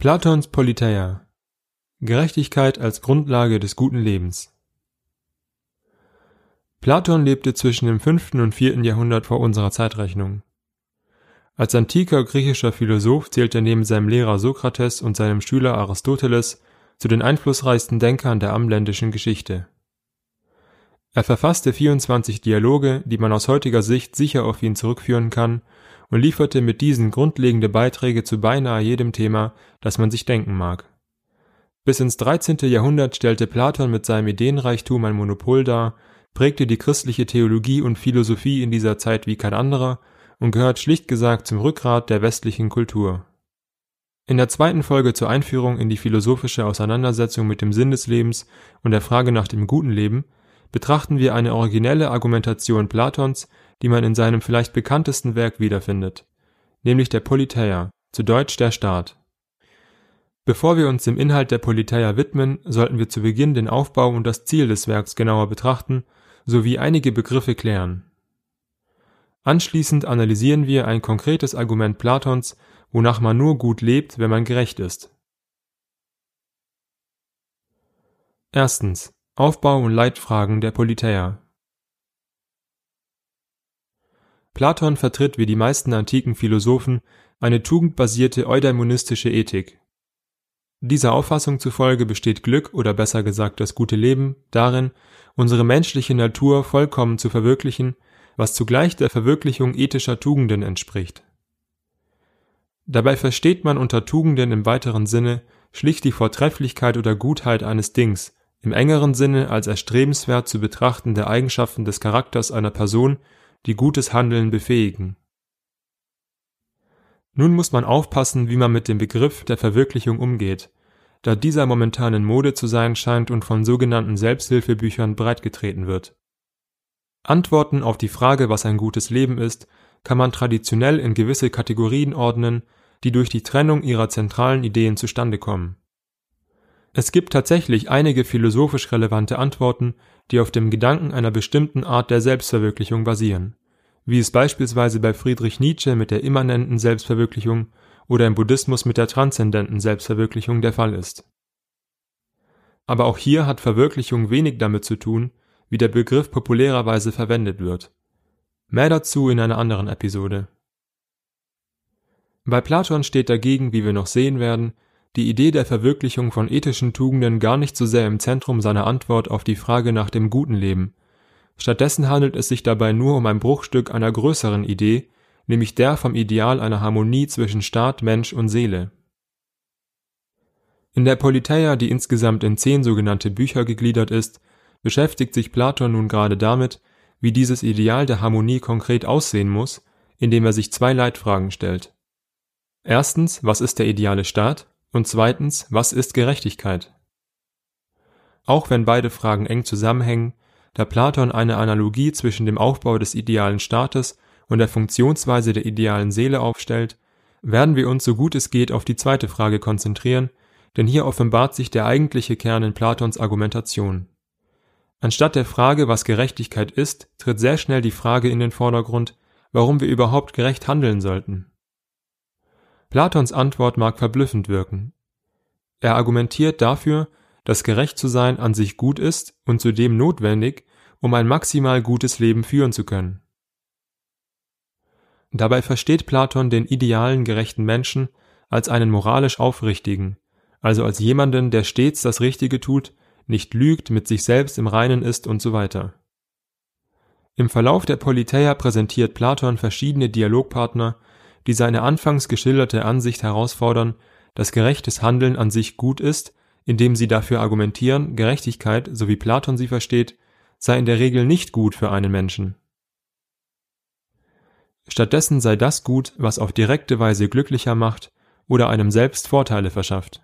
Platons Politeia Gerechtigkeit als Grundlage des guten Lebens Platon lebte zwischen dem 5. und 4. Jahrhundert vor unserer Zeitrechnung. Als antiker griechischer Philosoph zählt er neben seinem Lehrer Sokrates und seinem Schüler Aristoteles zu den einflussreichsten Denkern der amländischen Geschichte. Er verfasste 24 Dialoge, die man aus heutiger Sicht sicher auf ihn zurückführen kann und lieferte mit diesen grundlegende Beiträge zu beinahe jedem Thema, das man sich denken mag. Bis ins 13. Jahrhundert stellte Platon mit seinem Ideenreichtum ein Monopol dar, prägte die christliche Theologie und Philosophie in dieser Zeit wie kein anderer und gehört schlicht gesagt zum Rückgrat der westlichen Kultur. In der zweiten Folge zur Einführung in die philosophische Auseinandersetzung mit dem Sinn des Lebens und der Frage nach dem guten Leben betrachten wir eine originelle Argumentation Platons, die man in seinem vielleicht bekanntesten Werk wiederfindet, nämlich der Politeia, zu Deutsch der Staat. Bevor wir uns dem Inhalt der Politeia widmen, sollten wir zu Beginn den Aufbau und das Ziel des Werks genauer betrachten sowie einige Begriffe klären. Anschließend analysieren wir ein konkretes Argument Platons, wonach man nur gut lebt, wenn man gerecht ist. Erstens Aufbau und Leitfragen der Politeia Platon vertritt wie die meisten antiken Philosophen eine tugendbasierte eudaimonistische Ethik. Dieser Auffassung zufolge besteht Glück oder besser gesagt das gute Leben darin, unsere menschliche Natur vollkommen zu verwirklichen, was zugleich der Verwirklichung ethischer Tugenden entspricht. Dabei versteht man unter Tugenden im weiteren Sinne schlicht die Vortrefflichkeit oder Gutheit eines Dings, im engeren Sinne als erstrebenswert zu betrachtende Eigenschaften des Charakters einer Person die gutes Handeln befähigen. Nun muss man aufpassen, wie man mit dem Begriff der Verwirklichung umgeht, da dieser momentan in Mode zu sein scheint und von sogenannten Selbsthilfebüchern breitgetreten wird. Antworten auf die Frage, was ein gutes Leben ist, kann man traditionell in gewisse Kategorien ordnen, die durch die Trennung ihrer zentralen Ideen zustande kommen. Es gibt tatsächlich einige philosophisch relevante Antworten, die auf dem Gedanken einer bestimmten Art der Selbstverwirklichung basieren, wie es beispielsweise bei Friedrich Nietzsche mit der immanenten Selbstverwirklichung oder im Buddhismus mit der transzendenten Selbstverwirklichung der Fall ist. Aber auch hier hat Verwirklichung wenig damit zu tun, wie der Begriff populärerweise verwendet wird. Mehr dazu in einer anderen Episode. Bei Platon steht dagegen, wie wir noch sehen werden, die Idee der Verwirklichung von ethischen Tugenden gar nicht so sehr im Zentrum seiner Antwort auf die Frage nach dem guten Leben. Stattdessen handelt es sich dabei nur um ein Bruchstück einer größeren Idee, nämlich der vom Ideal einer Harmonie zwischen Staat, Mensch und Seele. In der Politeia, die insgesamt in zehn sogenannte Bücher gegliedert ist, beschäftigt sich Platon nun gerade damit, wie dieses Ideal der Harmonie konkret aussehen muss, indem er sich zwei Leitfragen stellt. Erstens, was ist der ideale Staat? Und zweitens, was ist Gerechtigkeit? Auch wenn beide Fragen eng zusammenhängen, da Platon eine Analogie zwischen dem Aufbau des idealen Staates und der Funktionsweise der idealen Seele aufstellt, werden wir uns so gut es geht auf die zweite Frage konzentrieren, denn hier offenbart sich der eigentliche Kern in Platons Argumentation. Anstatt der Frage, was Gerechtigkeit ist, tritt sehr schnell die Frage in den Vordergrund, warum wir überhaupt gerecht handeln sollten. Platons Antwort mag verblüffend wirken. Er argumentiert dafür, dass gerecht zu sein an sich gut ist und zudem notwendig, um ein maximal gutes Leben führen zu können. Dabei versteht Platon den idealen gerechten Menschen als einen moralisch aufrichtigen, also als jemanden, der stets das Richtige tut, nicht lügt, mit sich selbst im Reinen ist und so weiter. Im Verlauf der Politeia präsentiert Platon verschiedene Dialogpartner, die seine anfangs geschilderte Ansicht herausfordern, dass gerechtes Handeln an sich gut ist, indem sie dafür argumentieren, Gerechtigkeit, so wie Platon sie versteht, sei in der Regel nicht gut für einen Menschen. Stattdessen sei das gut, was auf direkte Weise glücklicher macht oder einem selbst Vorteile verschafft.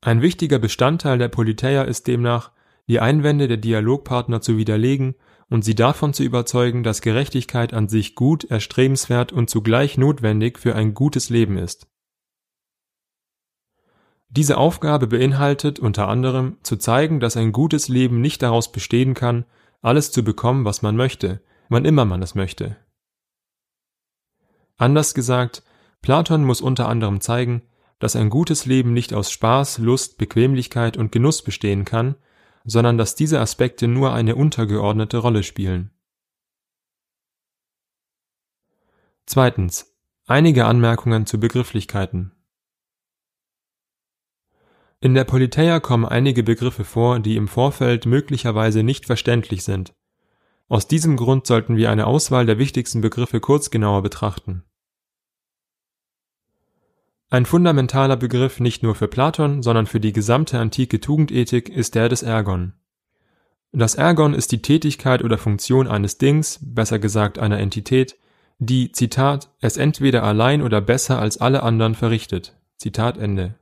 Ein wichtiger Bestandteil der Politeia ist demnach, die Einwände der Dialogpartner zu widerlegen und sie davon zu überzeugen, dass Gerechtigkeit an sich gut, erstrebenswert und zugleich notwendig für ein gutes Leben ist. Diese Aufgabe beinhaltet unter anderem zu zeigen, dass ein gutes Leben nicht daraus bestehen kann, alles zu bekommen, was man möchte, wann immer man es möchte. Anders gesagt, Platon muss unter anderem zeigen, dass ein gutes Leben nicht aus Spaß, Lust, Bequemlichkeit und Genuss bestehen kann, sondern dass diese Aspekte nur eine untergeordnete Rolle spielen. Zweitens. Einige Anmerkungen zu Begrifflichkeiten. In der Politeia kommen einige Begriffe vor, die im Vorfeld möglicherweise nicht verständlich sind. Aus diesem Grund sollten wir eine Auswahl der wichtigsten Begriffe kurz genauer betrachten. Ein fundamentaler Begriff nicht nur für Platon, sondern für die gesamte antike Tugendethik ist der des Ergon. Das Ergon ist die Tätigkeit oder Funktion eines Dings, besser gesagt einer Entität, die, Zitat, es entweder allein oder besser als alle anderen verrichtet. Zitat Ende.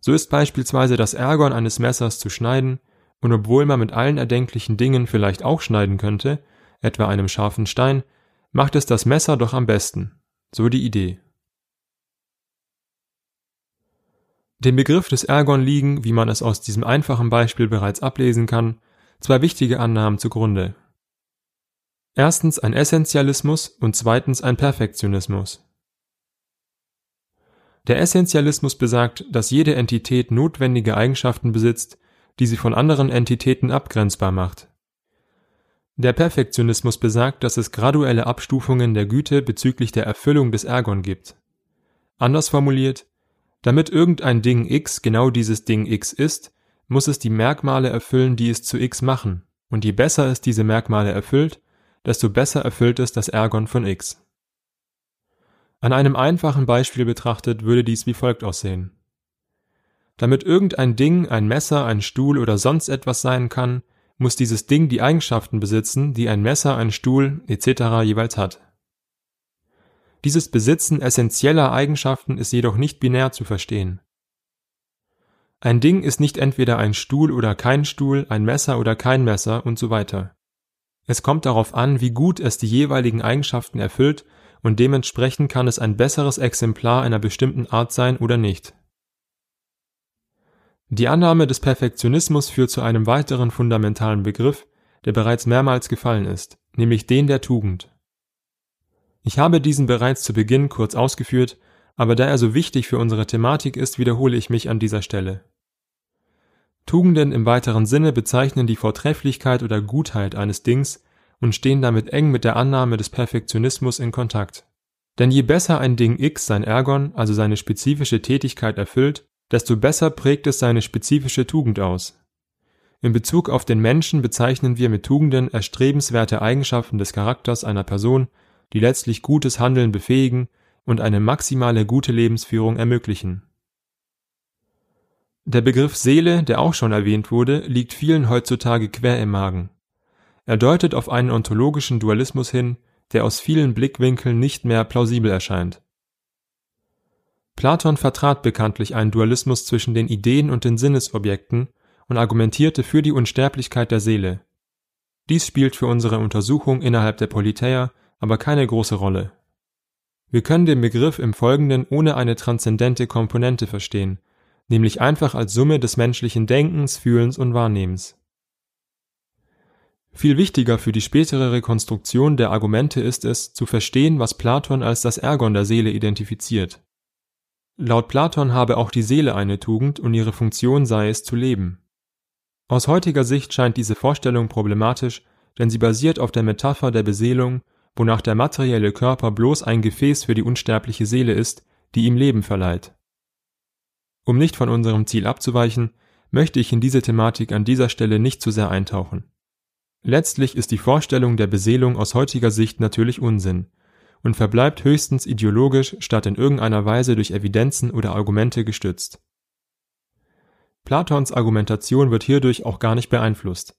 So ist beispielsweise das Ergon eines Messers zu schneiden, und obwohl man mit allen erdenklichen Dingen vielleicht auch schneiden könnte, etwa einem scharfen Stein, macht es das Messer doch am besten. So die Idee. Dem Begriff des Ergon liegen, wie man es aus diesem einfachen Beispiel bereits ablesen kann, zwei wichtige Annahmen zugrunde. Erstens ein Essentialismus und zweitens ein Perfektionismus. Der Essentialismus besagt, dass jede Entität notwendige Eigenschaften besitzt, die sie von anderen Entitäten abgrenzbar macht. Der Perfektionismus besagt, dass es graduelle Abstufungen der Güte bezüglich der Erfüllung des Ergon gibt. Anders formuliert, damit irgendein Ding X genau dieses Ding X ist, muss es die Merkmale erfüllen, die es zu X machen, und je besser es diese Merkmale erfüllt, desto besser erfüllt es das Ergon von x. An einem einfachen Beispiel betrachtet würde dies wie folgt aussehen. Damit irgendein Ding, ein Messer, ein Stuhl oder sonst etwas sein kann, muss dieses Ding die Eigenschaften besitzen, die ein Messer, ein Stuhl etc. jeweils hat. Dieses Besitzen essentieller Eigenschaften ist jedoch nicht binär zu verstehen. Ein Ding ist nicht entweder ein Stuhl oder kein Stuhl, ein Messer oder kein Messer und so weiter. Es kommt darauf an, wie gut es die jeweiligen Eigenschaften erfüllt und dementsprechend kann es ein besseres Exemplar einer bestimmten Art sein oder nicht. Die Annahme des Perfektionismus führt zu einem weiteren fundamentalen Begriff, der bereits mehrmals gefallen ist, nämlich den der Tugend. Ich habe diesen bereits zu Beginn kurz ausgeführt, aber da er so wichtig für unsere Thematik ist, wiederhole ich mich an dieser Stelle. Tugenden im weiteren Sinne bezeichnen die Vortrefflichkeit oder Gutheit eines Dings und stehen damit eng mit der Annahme des Perfektionismus in Kontakt. Denn je besser ein Ding X sein Ergon, also seine spezifische Tätigkeit erfüllt, desto besser prägt es seine spezifische Tugend aus. In Bezug auf den Menschen bezeichnen wir mit Tugenden erstrebenswerte Eigenschaften des Charakters einer Person, die letztlich gutes Handeln befähigen und eine maximale gute Lebensführung ermöglichen der Begriff Seele, der auch schon erwähnt wurde, liegt vielen heutzutage quer im Magen. Er deutet auf einen ontologischen Dualismus hin, der aus vielen Blickwinkeln nicht mehr plausibel erscheint. Platon vertrat bekanntlich einen Dualismus zwischen den Ideen und den Sinnesobjekten und argumentierte für die Unsterblichkeit der Seele. Dies spielt für unsere Untersuchung innerhalb der Politeia aber keine große Rolle. Wir können den Begriff im Folgenden ohne eine transzendente Komponente verstehen, nämlich einfach als Summe des menschlichen Denkens, Fühlens und Wahrnehmens. Viel wichtiger für die spätere Rekonstruktion der Argumente ist es, zu verstehen, was Platon als das Ergon der Seele identifiziert. Laut Platon habe auch die Seele eine Tugend und ihre Funktion sei es zu leben. Aus heutiger Sicht scheint diese Vorstellung problematisch, denn sie basiert auf der Metapher der Beseelung, wonach der materielle Körper bloß ein Gefäß für die unsterbliche Seele ist, die ihm Leben verleiht. Um nicht von unserem Ziel abzuweichen, möchte ich in diese Thematik an dieser Stelle nicht zu sehr eintauchen. Letztlich ist die Vorstellung der Beseelung aus heutiger Sicht natürlich Unsinn und verbleibt höchstens ideologisch statt in irgendeiner Weise durch Evidenzen oder Argumente gestützt. Platons Argumentation wird hierdurch auch gar nicht beeinflusst.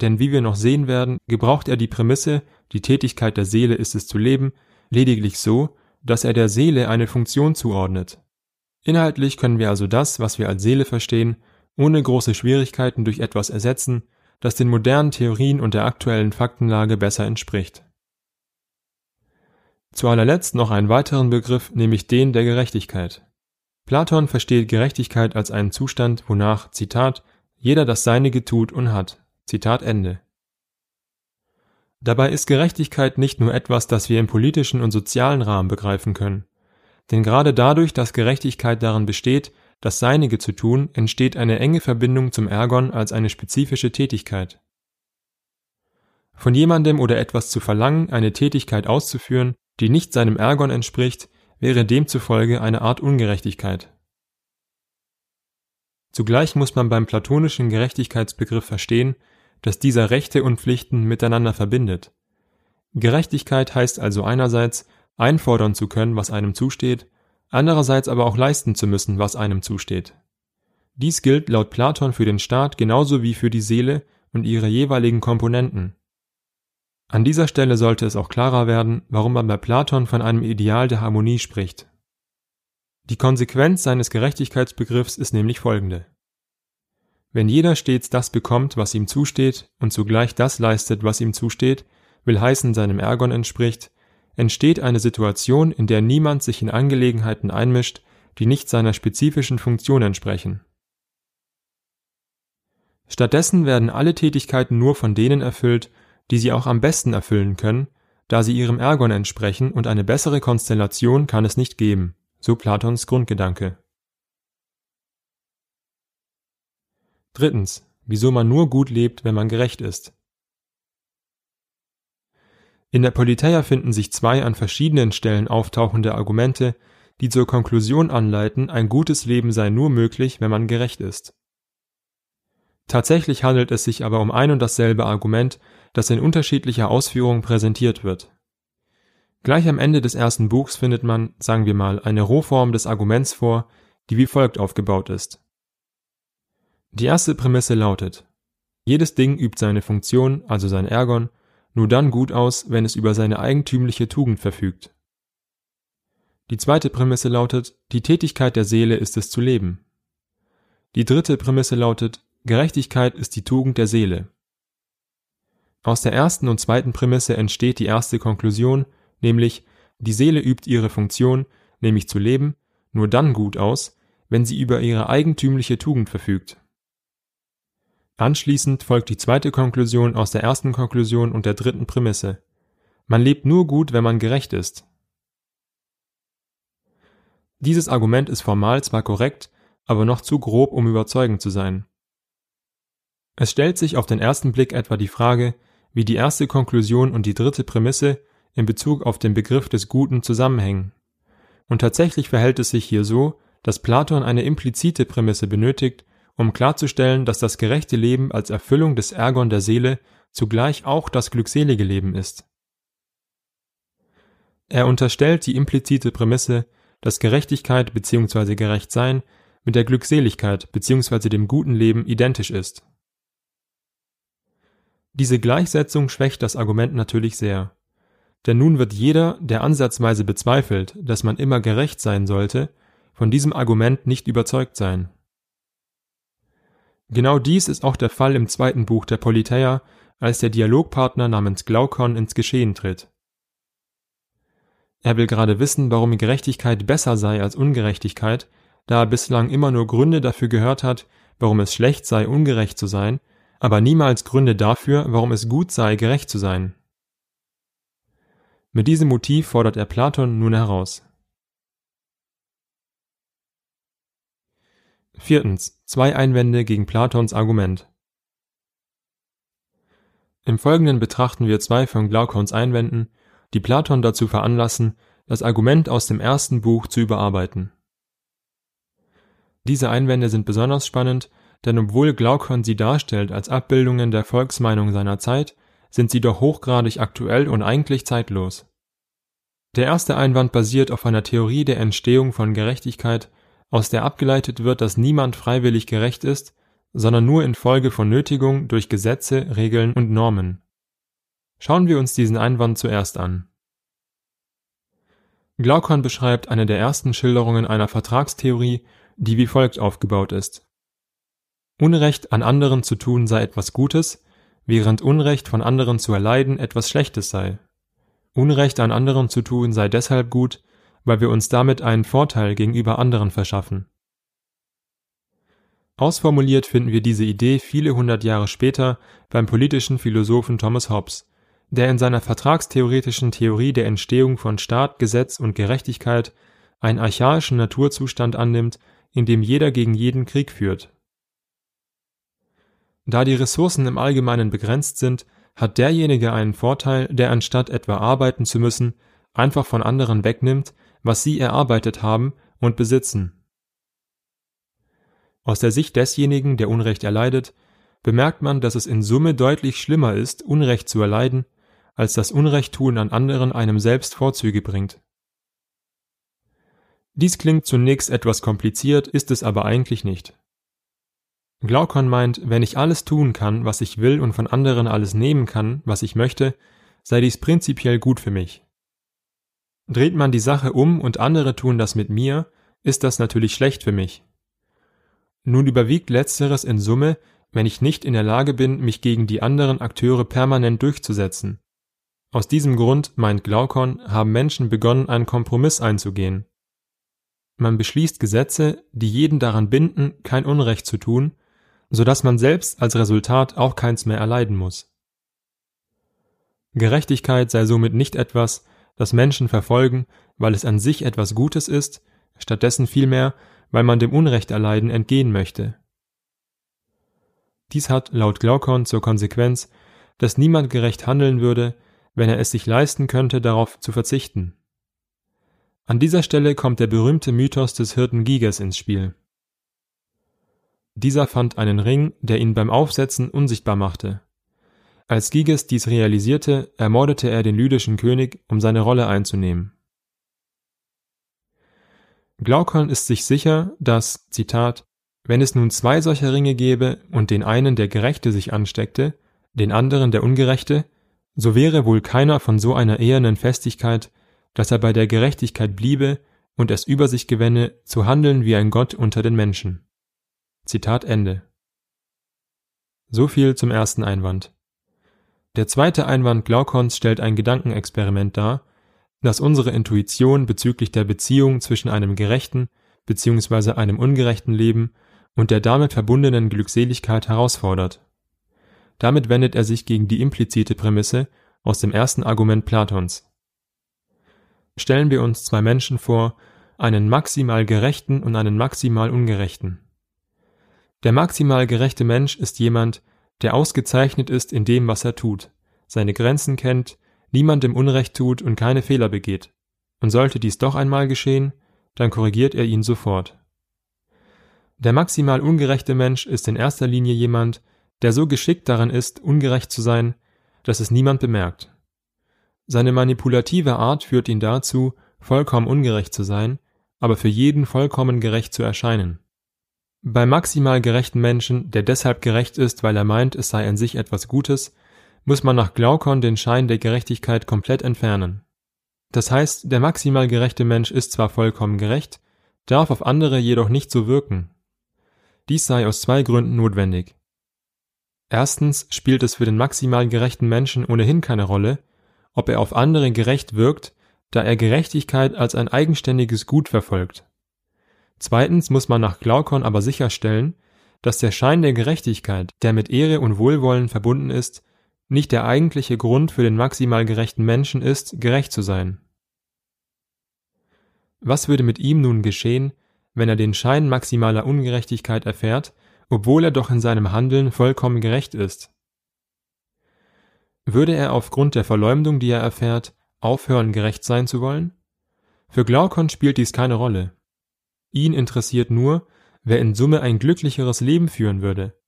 Denn wie wir noch sehen werden, gebraucht er die Prämisse, die Tätigkeit der Seele ist es zu leben, lediglich so, dass er der Seele eine Funktion zuordnet, Inhaltlich können wir also das, was wir als Seele verstehen, ohne große Schwierigkeiten durch etwas ersetzen, das den modernen Theorien und der aktuellen Faktenlage besser entspricht. Zu allerletzt noch einen weiteren Begriff, nämlich den der Gerechtigkeit. Platon versteht Gerechtigkeit als einen Zustand, wonach, Zitat, jeder das Seinige tut und hat. Zitat Ende. Dabei ist Gerechtigkeit nicht nur etwas, das wir im politischen und sozialen Rahmen begreifen können. Denn gerade dadurch, dass Gerechtigkeit darin besteht, das Seinige zu tun, entsteht eine enge Verbindung zum Ergon als eine spezifische Tätigkeit. Von jemandem oder etwas zu verlangen, eine Tätigkeit auszuführen, die nicht seinem Ergon entspricht, wäre demzufolge eine Art Ungerechtigkeit. Zugleich muss man beim platonischen Gerechtigkeitsbegriff verstehen, dass dieser Rechte und Pflichten miteinander verbindet. Gerechtigkeit heißt also einerseits, einfordern zu können, was einem zusteht, andererseits aber auch leisten zu müssen, was einem zusteht. Dies gilt laut Platon für den Staat genauso wie für die Seele und ihre jeweiligen Komponenten. An dieser Stelle sollte es auch klarer werden, warum man bei Platon von einem Ideal der Harmonie spricht. Die Konsequenz seines Gerechtigkeitsbegriffs ist nämlich folgende. Wenn jeder stets das bekommt, was ihm zusteht, und zugleich das leistet, was ihm zusteht, will heißen seinem Ergon entspricht, entsteht eine Situation, in der niemand sich in Angelegenheiten einmischt, die nicht seiner spezifischen Funktion entsprechen. Stattdessen werden alle Tätigkeiten nur von denen erfüllt, die sie auch am besten erfüllen können, da sie ihrem Ergon entsprechen und eine bessere Konstellation kann es nicht geben, so Platons Grundgedanke. Drittens, wieso man nur gut lebt, wenn man gerecht ist. In der Politeia finden sich zwei an verschiedenen Stellen auftauchende Argumente, die zur Konklusion anleiten, ein gutes Leben sei nur möglich, wenn man gerecht ist. Tatsächlich handelt es sich aber um ein und dasselbe Argument, das in unterschiedlicher Ausführung präsentiert wird. Gleich am Ende des ersten Buchs findet man, sagen wir mal, eine Rohform des Arguments vor, die wie folgt aufgebaut ist. Die erste Prämisse lautet, jedes Ding übt seine Funktion, also sein Ergon, nur dann gut aus, wenn es über seine eigentümliche Tugend verfügt. Die zweite Prämisse lautet, die Tätigkeit der Seele ist es zu leben. Die dritte Prämisse lautet, Gerechtigkeit ist die Tugend der Seele. Aus der ersten und zweiten Prämisse entsteht die erste Konklusion, nämlich die Seele übt ihre Funktion, nämlich zu leben, nur dann gut aus, wenn sie über ihre eigentümliche Tugend verfügt. Anschließend folgt die zweite Konklusion aus der ersten Konklusion und der dritten Prämisse. Man lebt nur gut, wenn man gerecht ist. Dieses Argument ist formal zwar korrekt, aber noch zu grob, um überzeugend zu sein. Es stellt sich auf den ersten Blick etwa die Frage, wie die erste Konklusion und die dritte Prämisse in Bezug auf den Begriff des Guten zusammenhängen. Und tatsächlich verhält es sich hier so, dass Platon eine implizite Prämisse benötigt, um klarzustellen, dass das gerechte Leben als Erfüllung des Ergon der Seele zugleich auch das glückselige Leben ist. Er unterstellt die implizite Prämisse, dass Gerechtigkeit bzw. Gerechtsein mit der Glückseligkeit bzw. dem guten Leben identisch ist. Diese Gleichsetzung schwächt das Argument natürlich sehr. Denn nun wird jeder, der ansatzweise bezweifelt, dass man immer gerecht sein sollte, von diesem Argument nicht überzeugt sein. Genau dies ist auch der Fall im zweiten Buch der Politeia, als der Dialogpartner namens Glaukon ins Geschehen tritt. Er will gerade wissen, warum Gerechtigkeit besser sei als Ungerechtigkeit, da er bislang immer nur Gründe dafür gehört hat, warum es schlecht sei, ungerecht zu sein, aber niemals Gründe dafür, warum es gut sei, gerecht zu sein. Mit diesem Motiv fordert er Platon nun heraus. Viertens. Zwei Einwände gegen Platons Argument. Im Folgenden betrachten wir zwei von Glaukons Einwänden, die Platon dazu veranlassen, das Argument aus dem ersten Buch zu überarbeiten. Diese Einwände sind besonders spannend, denn obwohl Glaukon sie darstellt als Abbildungen der Volksmeinung seiner Zeit, sind sie doch hochgradig aktuell und eigentlich zeitlos. Der erste Einwand basiert auf einer Theorie der Entstehung von Gerechtigkeit aus der abgeleitet wird, dass niemand freiwillig gerecht ist, sondern nur infolge von Nötigung durch Gesetze, Regeln und Normen. Schauen wir uns diesen Einwand zuerst an. Glaukon beschreibt eine der ersten Schilderungen einer Vertragstheorie, die wie folgt aufgebaut ist. Unrecht an anderen zu tun sei etwas Gutes, während Unrecht von anderen zu erleiden etwas Schlechtes sei. Unrecht an anderen zu tun sei deshalb gut, weil wir uns damit einen Vorteil gegenüber anderen verschaffen. Ausformuliert finden wir diese Idee viele hundert Jahre später beim politischen Philosophen Thomas Hobbes, der in seiner vertragstheoretischen Theorie der Entstehung von Staat, Gesetz und Gerechtigkeit einen archaischen Naturzustand annimmt, in dem jeder gegen jeden Krieg führt. Da die Ressourcen im Allgemeinen begrenzt sind, hat derjenige einen Vorteil, der anstatt etwa arbeiten zu müssen, einfach von anderen wegnimmt, was sie erarbeitet haben und besitzen. Aus der Sicht desjenigen, der Unrecht erleidet, bemerkt man, dass es in Summe deutlich schlimmer ist, Unrecht zu erleiden, als das Unrechttun an anderen einem selbst Vorzüge bringt. Dies klingt zunächst etwas kompliziert, ist es aber eigentlich nicht. Glaukon meint, wenn ich alles tun kann, was ich will und von anderen alles nehmen kann, was ich möchte, sei dies prinzipiell gut für mich. Dreht man die Sache um und andere tun das mit mir, ist das natürlich schlecht für mich. Nun überwiegt letzteres in Summe, wenn ich nicht in der Lage bin, mich gegen die anderen Akteure permanent durchzusetzen. Aus diesem Grund, meint Glaukon, haben Menschen begonnen, einen Kompromiss einzugehen. Man beschließt Gesetze, die jeden daran binden, kein Unrecht zu tun, so dass man selbst als Resultat auch keins mehr erleiden muss. Gerechtigkeit sei somit nicht etwas, das Menschen verfolgen, weil es an sich etwas Gutes ist, stattdessen vielmehr, weil man dem Unrecht erleiden entgehen möchte. Dies hat laut Glaukon zur Konsequenz, dass niemand gerecht handeln würde, wenn er es sich leisten könnte, darauf zu verzichten. An dieser Stelle kommt der berühmte Mythos des Hirten Giges ins Spiel. Dieser fand einen Ring, der ihn beim Aufsetzen unsichtbar machte. Als Giges dies realisierte, ermordete er den lydischen König, um seine Rolle einzunehmen. Glaukon ist sich sicher, dass, Zitat, wenn es nun zwei solcher Ringe gäbe und den einen der Gerechte sich ansteckte, den anderen der Ungerechte, so wäre wohl keiner von so einer ehernen Festigkeit, dass er bei der Gerechtigkeit bliebe und es über sich gewänne, zu handeln wie ein Gott unter den Menschen. Zitat Ende. So viel zum ersten Einwand. Der zweite Einwand Glaukons stellt ein Gedankenexperiment dar, das unsere Intuition bezüglich der Beziehung zwischen einem gerechten bzw. einem ungerechten Leben und der damit verbundenen Glückseligkeit herausfordert. Damit wendet er sich gegen die implizite Prämisse aus dem ersten Argument Platons. Stellen wir uns zwei Menschen vor, einen maximal gerechten und einen maximal ungerechten. Der maximal gerechte Mensch ist jemand, der ausgezeichnet ist in dem, was er tut, seine Grenzen kennt, niemandem Unrecht tut und keine Fehler begeht. Und sollte dies doch einmal geschehen, dann korrigiert er ihn sofort. Der maximal ungerechte Mensch ist in erster Linie jemand, der so geschickt daran ist, ungerecht zu sein, dass es niemand bemerkt. Seine manipulative Art führt ihn dazu, vollkommen ungerecht zu sein, aber für jeden vollkommen gerecht zu erscheinen. Bei maximal gerechten Menschen, der deshalb gerecht ist, weil er meint, es sei an sich etwas Gutes, muss man nach Glaukon den Schein der Gerechtigkeit komplett entfernen. Das heißt, der maximal gerechte Mensch ist zwar vollkommen gerecht, darf auf andere jedoch nicht so wirken. Dies sei aus zwei Gründen notwendig. Erstens spielt es für den maximal gerechten Menschen ohnehin keine Rolle, ob er auf andere gerecht wirkt, da er Gerechtigkeit als ein eigenständiges Gut verfolgt. Zweitens muss man nach Glaukon aber sicherstellen, dass der Schein der Gerechtigkeit, der mit Ehre und Wohlwollen verbunden ist, nicht der eigentliche Grund für den maximal gerechten Menschen ist, gerecht zu sein. Was würde mit ihm nun geschehen, wenn er den Schein maximaler Ungerechtigkeit erfährt obwohl er doch in seinem Handeln vollkommen gerecht ist. Würde er aufgrund der Verleumdung, die er erfährt, aufhören, gerecht sein zu wollen? Für Glaukon spielt dies keine Rolle. Ihn interessiert nur, wer in Summe ein glücklicheres Leben führen würde.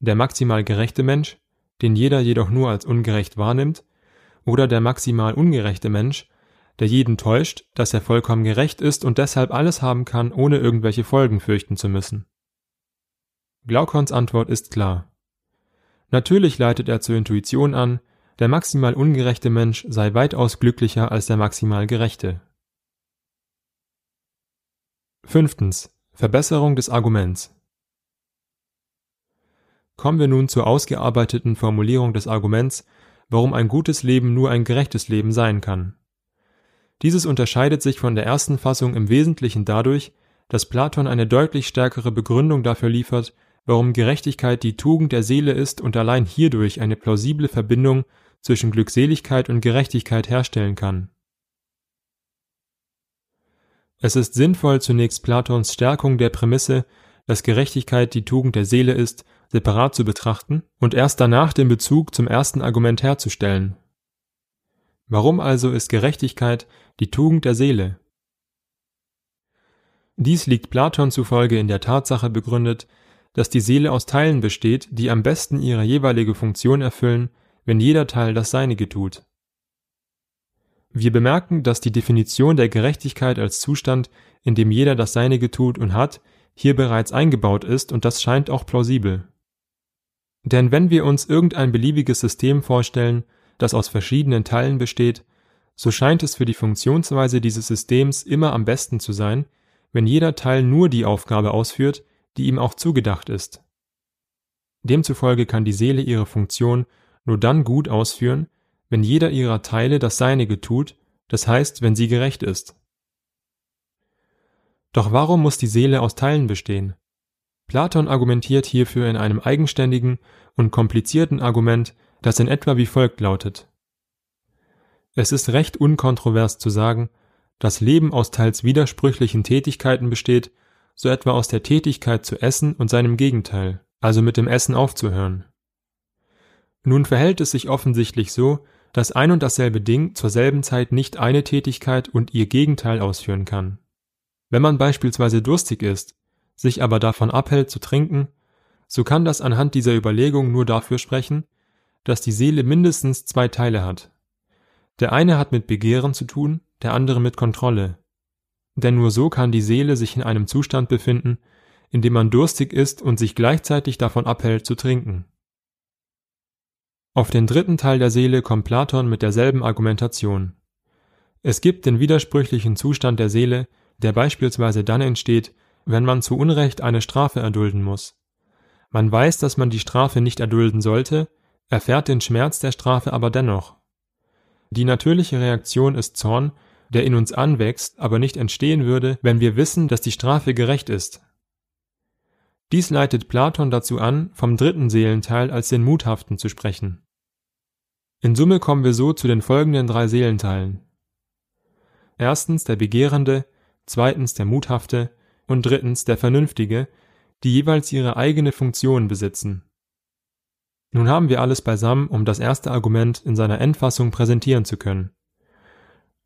Der maximal gerechte Mensch, den jeder jedoch nur als ungerecht wahrnimmt, oder der maximal ungerechte Mensch, der jeden täuscht, dass er vollkommen gerecht ist und deshalb alles haben kann, ohne irgendwelche Folgen fürchten zu müssen. Glaukons Antwort ist klar. Natürlich leitet er zur Intuition an, der maximal ungerechte Mensch sei weitaus glücklicher als der maximal gerechte. Fünftens. Verbesserung des Arguments. Kommen wir nun zur ausgearbeiteten Formulierung des Arguments, warum ein gutes Leben nur ein gerechtes Leben sein kann. Dieses unterscheidet sich von der ersten Fassung im Wesentlichen dadurch, dass Platon eine deutlich stärkere Begründung dafür liefert, warum Gerechtigkeit die Tugend der Seele ist und allein hierdurch eine plausible Verbindung zwischen Glückseligkeit und Gerechtigkeit herstellen kann. Es ist sinnvoll, zunächst Platons Stärkung der Prämisse, dass Gerechtigkeit die Tugend der Seele ist, separat zu betrachten und erst danach den Bezug zum ersten Argument herzustellen. Warum also ist Gerechtigkeit die Tugend der Seele? Dies liegt Platon zufolge in der Tatsache begründet, dass die Seele aus Teilen besteht, die am besten ihre jeweilige Funktion erfüllen, wenn jeder Teil das Seinige tut. Wir bemerken, dass die Definition der Gerechtigkeit als Zustand, in dem jeder das Seinige tut und hat, hier bereits eingebaut ist und das scheint auch plausibel. Denn wenn wir uns irgendein beliebiges System vorstellen, das aus verschiedenen Teilen besteht, so scheint es für die Funktionsweise dieses Systems immer am besten zu sein, wenn jeder Teil nur die Aufgabe ausführt, die ihm auch zugedacht ist. Demzufolge kann die Seele ihre Funktion nur dann gut ausführen, wenn jeder ihrer Teile das Seinige tut, das heißt, wenn sie gerecht ist. Doch warum muss die Seele aus Teilen bestehen? Platon argumentiert hierfür in einem eigenständigen und komplizierten Argument, das in etwa wie folgt lautet. Es ist recht unkontrovers zu sagen, dass Leben aus teils widersprüchlichen Tätigkeiten besteht, so etwa aus der Tätigkeit zu essen und seinem Gegenteil, also mit dem Essen aufzuhören. Nun verhält es sich offensichtlich so, dass ein und dasselbe Ding zur selben Zeit nicht eine Tätigkeit und ihr Gegenteil ausführen kann. Wenn man beispielsweise durstig ist, sich aber davon abhält zu trinken, so kann das anhand dieser Überlegung nur dafür sprechen, dass die Seele mindestens zwei Teile hat. Der eine hat mit Begehren zu tun, der andere mit Kontrolle. Denn nur so kann die Seele sich in einem Zustand befinden, in dem man durstig ist und sich gleichzeitig davon abhält zu trinken. Auf den dritten Teil der Seele kommt Platon mit derselben Argumentation. Es gibt den widersprüchlichen Zustand der Seele, der beispielsweise dann entsteht, wenn man zu Unrecht eine Strafe erdulden muss. Man weiß, dass man die Strafe nicht erdulden sollte, erfährt den Schmerz der Strafe aber dennoch. Die natürliche Reaktion ist Zorn, der in uns anwächst, aber nicht entstehen würde, wenn wir wissen, dass die Strafe gerecht ist. Dies leitet Platon dazu an, vom dritten Seelenteil als den Muthaften zu sprechen. In Summe kommen wir so zu den folgenden drei Seelenteilen. Erstens der Begehrende, zweitens der Muthafte und drittens der Vernünftige, die jeweils ihre eigene Funktion besitzen. Nun haben wir alles beisammen, um das erste Argument in seiner Endfassung präsentieren zu können.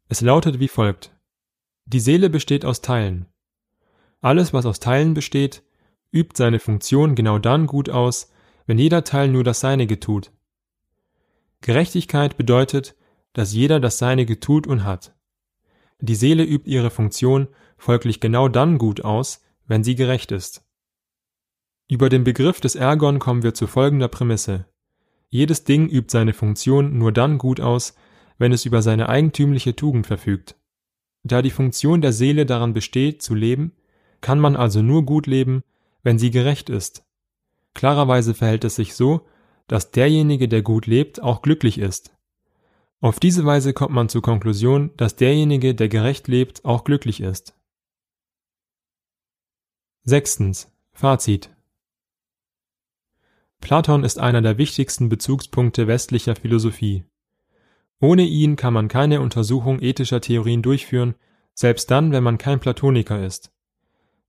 Es lautet wie folgt. Die Seele besteht aus Teilen. Alles, was aus Teilen besteht, übt seine Funktion genau dann gut aus, wenn jeder Teil nur das Seinige tut. Gerechtigkeit bedeutet, dass jeder das Seinige tut und hat. Die Seele übt ihre Funktion folglich genau dann gut aus, wenn sie gerecht ist. Über den Begriff des Ergon kommen wir zu folgender Prämisse. Jedes Ding übt seine Funktion nur dann gut aus, wenn es über seine eigentümliche Tugend verfügt. Da die Funktion der Seele daran besteht, zu leben, kann man also nur gut leben, wenn sie gerecht ist. Klarerweise verhält es sich so, dass derjenige, der gut lebt, auch glücklich ist. Auf diese Weise kommt man zur Konklusion, dass derjenige, der gerecht lebt, auch glücklich ist. Sechstens. Fazit. Platon ist einer der wichtigsten Bezugspunkte westlicher Philosophie. Ohne ihn kann man keine Untersuchung ethischer Theorien durchführen, selbst dann, wenn man kein Platoniker ist.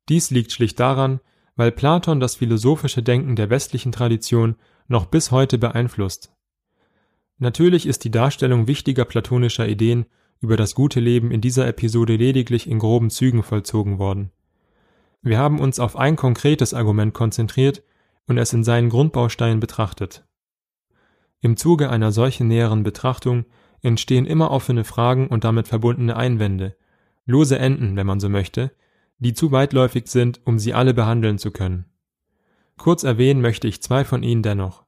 Dies liegt schlicht daran, weil Platon das philosophische Denken der westlichen Tradition noch bis heute beeinflusst. Natürlich ist die Darstellung wichtiger platonischer Ideen über das gute Leben in dieser Episode lediglich in groben Zügen vollzogen worden. Wir haben uns auf ein konkretes Argument konzentriert und es in seinen Grundbausteinen betrachtet. Im Zuge einer solchen näheren Betrachtung entstehen immer offene Fragen und damit verbundene Einwände, lose Enden, wenn man so möchte, die zu weitläufig sind, um sie alle behandeln zu können. Kurz erwähnen möchte ich zwei von ihnen dennoch.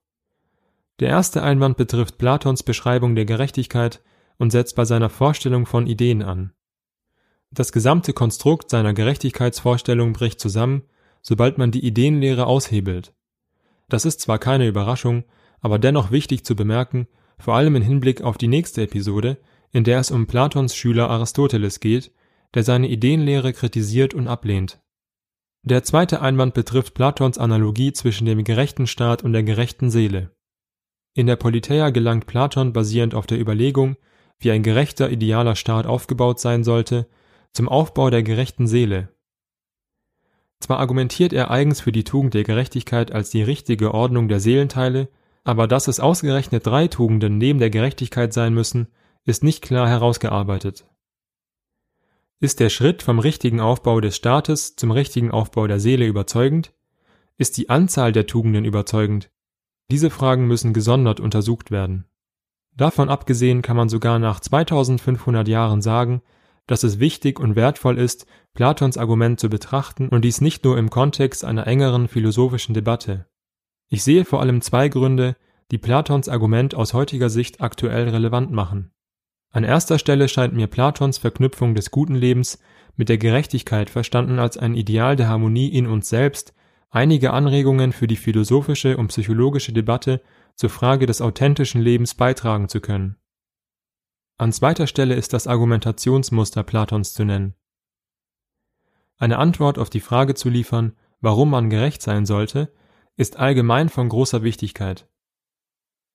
Der erste Einwand betrifft Platons Beschreibung der Gerechtigkeit und setzt bei seiner Vorstellung von Ideen an. Das gesamte Konstrukt seiner Gerechtigkeitsvorstellung bricht zusammen, sobald man die Ideenlehre aushebelt. Das ist zwar keine Überraschung, aber dennoch wichtig zu bemerken, vor allem im Hinblick auf die nächste Episode, in der es um Platons Schüler Aristoteles geht, der seine Ideenlehre kritisiert und ablehnt. Der zweite Einwand betrifft Platons Analogie zwischen dem gerechten Staat und der gerechten Seele. In der Politeia gelangt Platon basierend auf der Überlegung, wie ein gerechter idealer Staat aufgebaut sein sollte, zum Aufbau der gerechten Seele. Zwar argumentiert er eigens für die Tugend der Gerechtigkeit als die richtige Ordnung der Seelenteile, aber dass es ausgerechnet drei Tugenden neben der Gerechtigkeit sein müssen, ist nicht klar herausgearbeitet. Ist der Schritt vom richtigen Aufbau des Staates zum richtigen Aufbau der Seele überzeugend? Ist die Anzahl der Tugenden überzeugend? Diese Fragen müssen gesondert untersucht werden. Davon abgesehen kann man sogar nach 2500 Jahren sagen, dass es wichtig und wertvoll ist, Platons Argument zu betrachten und dies nicht nur im Kontext einer engeren philosophischen Debatte. Ich sehe vor allem zwei Gründe, die Platons Argument aus heutiger Sicht aktuell relevant machen. An erster Stelle scheint mir Platons Verknüpfung des guten Lebens mit der Gerechtigkeit verstanden als ein Ideal der Harmonie in uns selbst einige Anregungen für die philosophische und psychologische Debatte zur Frage des authentischen Lebens beitragen zu können. An zweiter Stelle ist das Argumentationsmuster Platons zu nennen. Eine Antwort auf die Frage zu liefern, warum man gerecht sein sollte, ist allgemein von großer Wichtigkeit.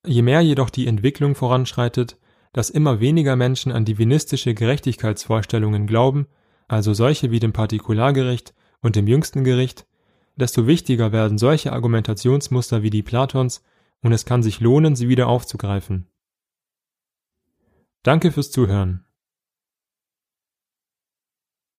Je mehr jedoch die Entwicklung voranschreitet, dass immer weniger Menschen an divinistische Gerechtigkeitsvorstellungen glauben, also solche wie dem Partikulargericht und dem jüngsten Gericht, desto wichtiger werden solche Argumentationsmuster wie die Platons und es kann sich lohnen, sie wieder aufzugreifen. Danke fürs Zuhören.